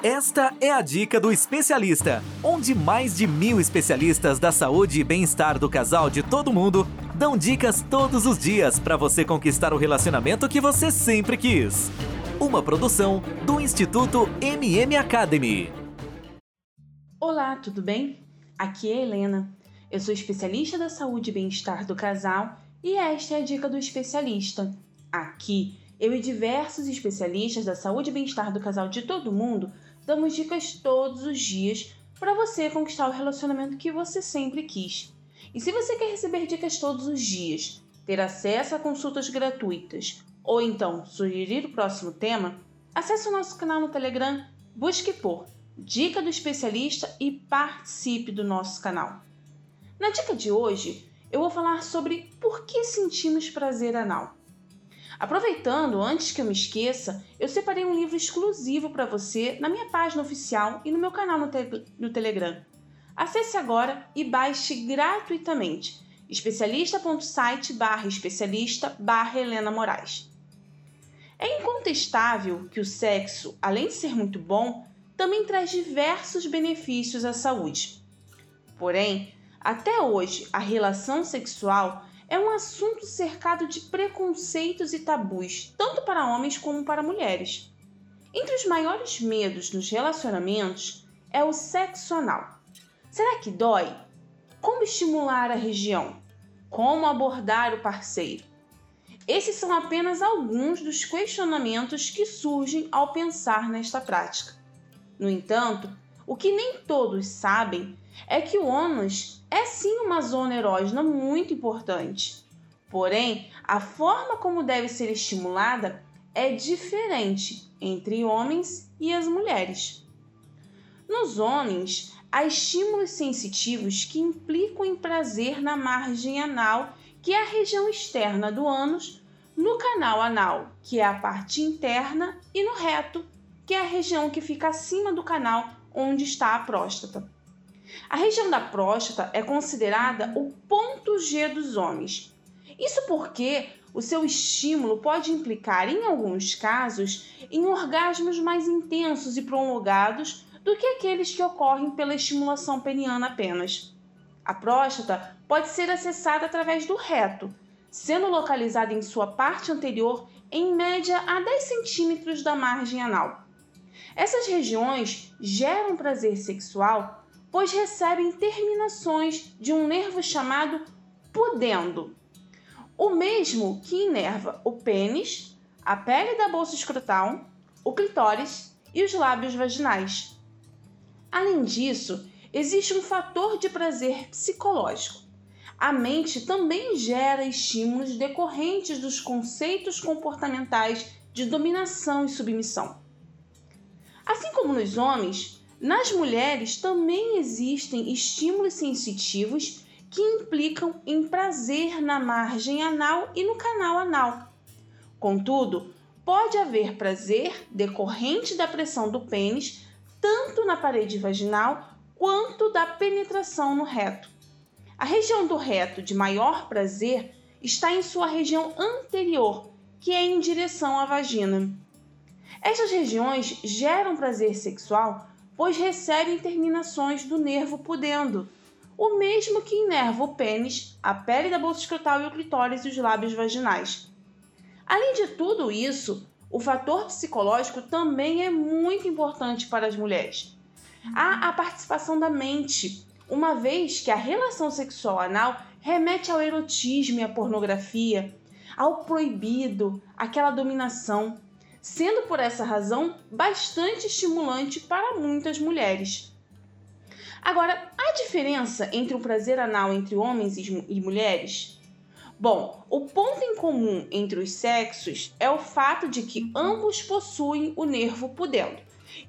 Esta é a dica do especialista, onde mais de mil especialistas da saúde e bem-estar do casal de todo mundo dão dicas todos os dias para você conquistar o relacionamento que você sempre quis. Uma produção do Instituto MM Academy. Olá, tudo bem? Aqui é Helena. Eu sou especialista da saúde e bem-estar do casal e esta é a dica do especialista. Aqui, eu e diversos especialistas da saúde e bem-estar do casal de todo mundo damos dicas todos os dias para você conquistar o relacionamento que você sempre quis. E se você quer receber dicas todos os dias, ter acesso a consultas gratuitas ou então sugerir o próximo tema, acesse o nosso canal no Telegram, busque por Dica do Especialista e participe do nosso canal. Na dica de hoje, eu vou falar sobre por que sentimos prazer anal. Aproveitando, antes que eu me esqueça, eu separei um livro exclusivo para você na minha página oficial e no meu canal no, te no Telegram. Acesse agora e baixe gratuitamente especialista.site barra especialista barra Helena Moraes. É incontestável que o sexo, além de ser muito bom, também traz diversos benefícios à saúde. Porém, até hoje, a relação sexual é um assunto cercado de preconceitos e tabus, tanto para homens como para mulheres. Entre os maiores medos nos relacionamentos é o sexo anal. Será que dói? Como estimular a região? Como abordar o parceiro? Esses são apenas alguns dos questionamentos que surgem ao pensar nesta prática. No entanto, o que nem todos sabem é que o ônus é sim uma zona erógena muito importante. Porém, a forma como deve ser estimulada é diferente entre homens e as mulheres. Nos homens, há estímulos sensitivos que implicam em prazer na margem anal, que é a região externa do ânus, no canal anal, que é a parte interna, e no reto, que é a região que fica acima do canal onde está a próstata. A região da próstata é considerada o ponto G dos homens. Isso porque o seu estímulo pode implicar, em alguns casos, em orgasmos mais intensos e prolongados do que aqueles que ocorrem pela estimulação peniana apenas. A próstata pode ser acessada através do reto, sendo localizada em sua parte anterior em média a 10 centímetros da margem anal. Essas regiões geram prazer sexual pois recebem terminações de um nervo chamado pudendo, o mesmo que inerva o pênis, a pele da bolsa escrotal, o clitóris e os lábios vaginais. Além disso, existe um fator de prazer psicológico. A mente também gera estímulos decorrentes dos conceitos comportamentais de dominação e submissão. Assim como nos homens, nas mulheres também existem estímulos sensitivos que implicam em prazer na margem anal e no canal anal. Contudo, pode haver prazer decorrente da pressão do pênis tanto na parede vaginal quanto da penetração no reto. A região do reto de maior prazer está em sua região anterior, que é em direção à vagina. Estas regiões geram prazer sexual pois recebem terminações do nervo pudendo, o mesmo que inerva o pênis, a pele da bolsa escrotal e o clitóris e os lábios vaginais. Além de tudo isso, o fator psicológico também é muito importante para as mulheres. Há a participação da mente, uma vez que a relação sexual anal remete ao erotismo e à pornografia, ao proibido, àquela dominação sendo por essa razão bastante estimulante para muitas mulheres. Agora, há diferença entre o prazer anal entre homens e mulheres? Bom, o ponto em comum entre os sexos é o fato de que ambos possuem o nervo pudendo,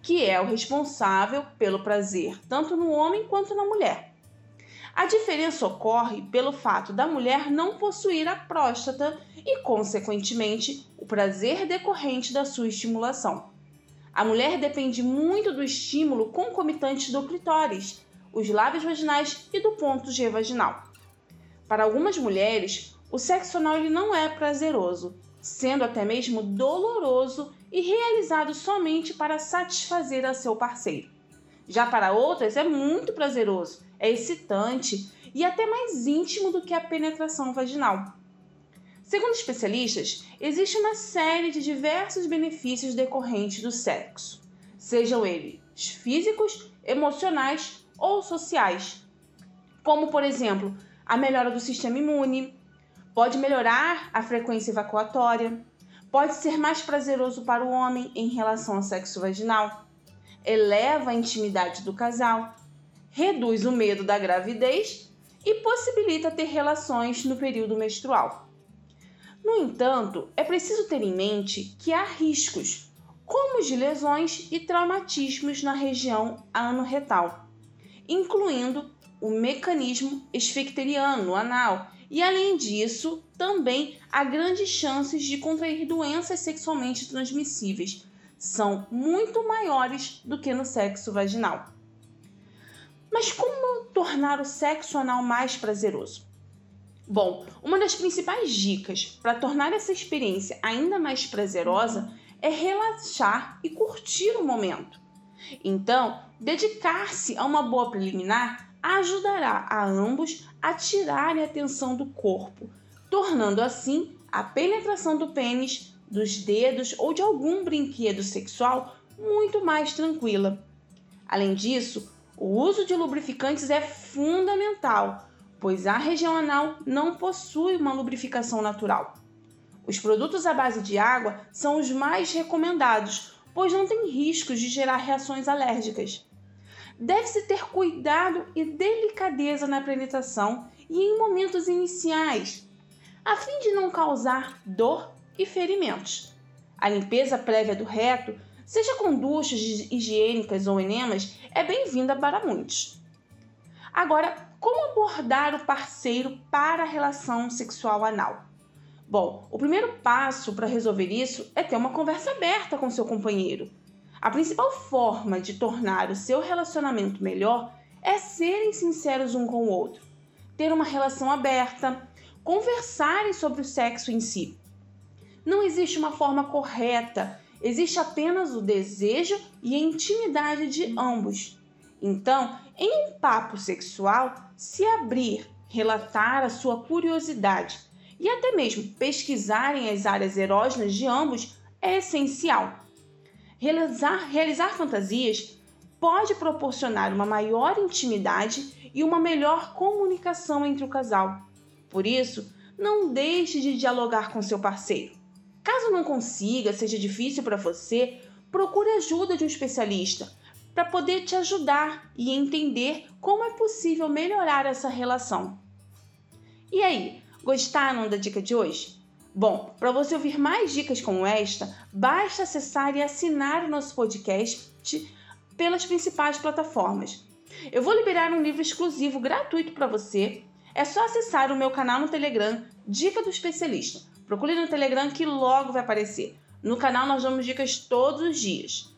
que é o responsável pelo prazer tanto no homem quanto na mulher. A diferença ocorre pelo fato da mulher não possuir a próstata e, consequentemente, prazer decorrente da sua estimulação. A mulher depende muito do estímulo concomitante do clitóris, os lábios vaginais e do ponto G vaginal. Para algumas mulheres, o sexo anal ele não é prazeroso, sendo até mesmo doloroso e realizado somente para satisfazer a seu parceiro. Já para outras é muito prazeroso, é excitante e até mais íntimo do que a penetração vaginal. Segundo especialistas, existe uma série de diversos benefícios decorrentes do sexo, sejam eles físicos, emocionais ou sociais, como por exemplo a melhora do sistema imune, pode melhorar a frequência evacuatória, pode ser mais prazeroso para o homem em relação ao sexo vaginal, eleva a intimidade do casal, reduz o medo da gravidez e possibilita ter relações no período menstrual. No entanto, é preciso ter em mente que há riscos, como os de lesões e traumatismos na região anorretal, incluindo o mecanismo esficteriano anal e, além disso, também há grandes chances de contrair doenças sexualmente transmissíveis. São muito maiores do que no sexo vaginal. Mas como tornar o sexo anal mais prazeroso? Bom, uma das principais dicas para tornar essa experiência ainda mais prazerosa é relaxar e curtir o momento. Então, dedicar-se a uma boa preliminar ajudará a ambos a tirarem a tensão do corpo, tornando assim a penetração do pênis, dos dedos ou de algum brinquedo sexual muito mais tranquila. Além disso, o uso de lubrificantes é fundamental, pois a região anal não possui uma lubrificação natural. Os produtos à base de água são os mais recomendados, pois não têm riscos de gerar reações alérgicas. Deve-se ter cuidado e delicadeza na penetração e em momentos iniciais, a fim de não causar dor e ferimentos. A limpeza prévia do reto, seja com duchas higiênicas ou enemas, é bem-vinda para muitos. Agora, como abordar o parceiro para a relação sexual anal? Bom, o primeiro passo para resolver isso é ter uma conversa aberta com seu companheiro. A principal forma de tornar o seu relacionamento melhor é serem sinceros um com o outro, ter uma relação aberta, conversarem sobre o sexo em si. Não existe uma forma correta, existe apenas o desejo e a intimidade de ambos. Então, em um papo sexual, se abrir, relatar a sua curiosidade e até mesmo pesquisarem as áreas erógenas de ambos é essencial. Realizar, realizar fantasias pode proporcionar uma maior intimidade e uma melhor comunicação entre o casal. Por isso, não deixe de dialogar com seu parceiro. Caso não consiga, seja difícil para você, procure ajuda de um especialista para poder te ajudar e entender como é possível melhorar essa relação. E aí, gostaram da dica de hoje? Bom, para você ouvir mais dicas como esta, basta acessar e assinar o nosso podcast pelas principais plataformas. Eu vou liberar um livro exclusivo gratuito para você. É só acessar o meu canal no Telegram, Dica do Especialista. Procure no Telegram que logo vai aparecer. No canal nós damos dicas todos os dias.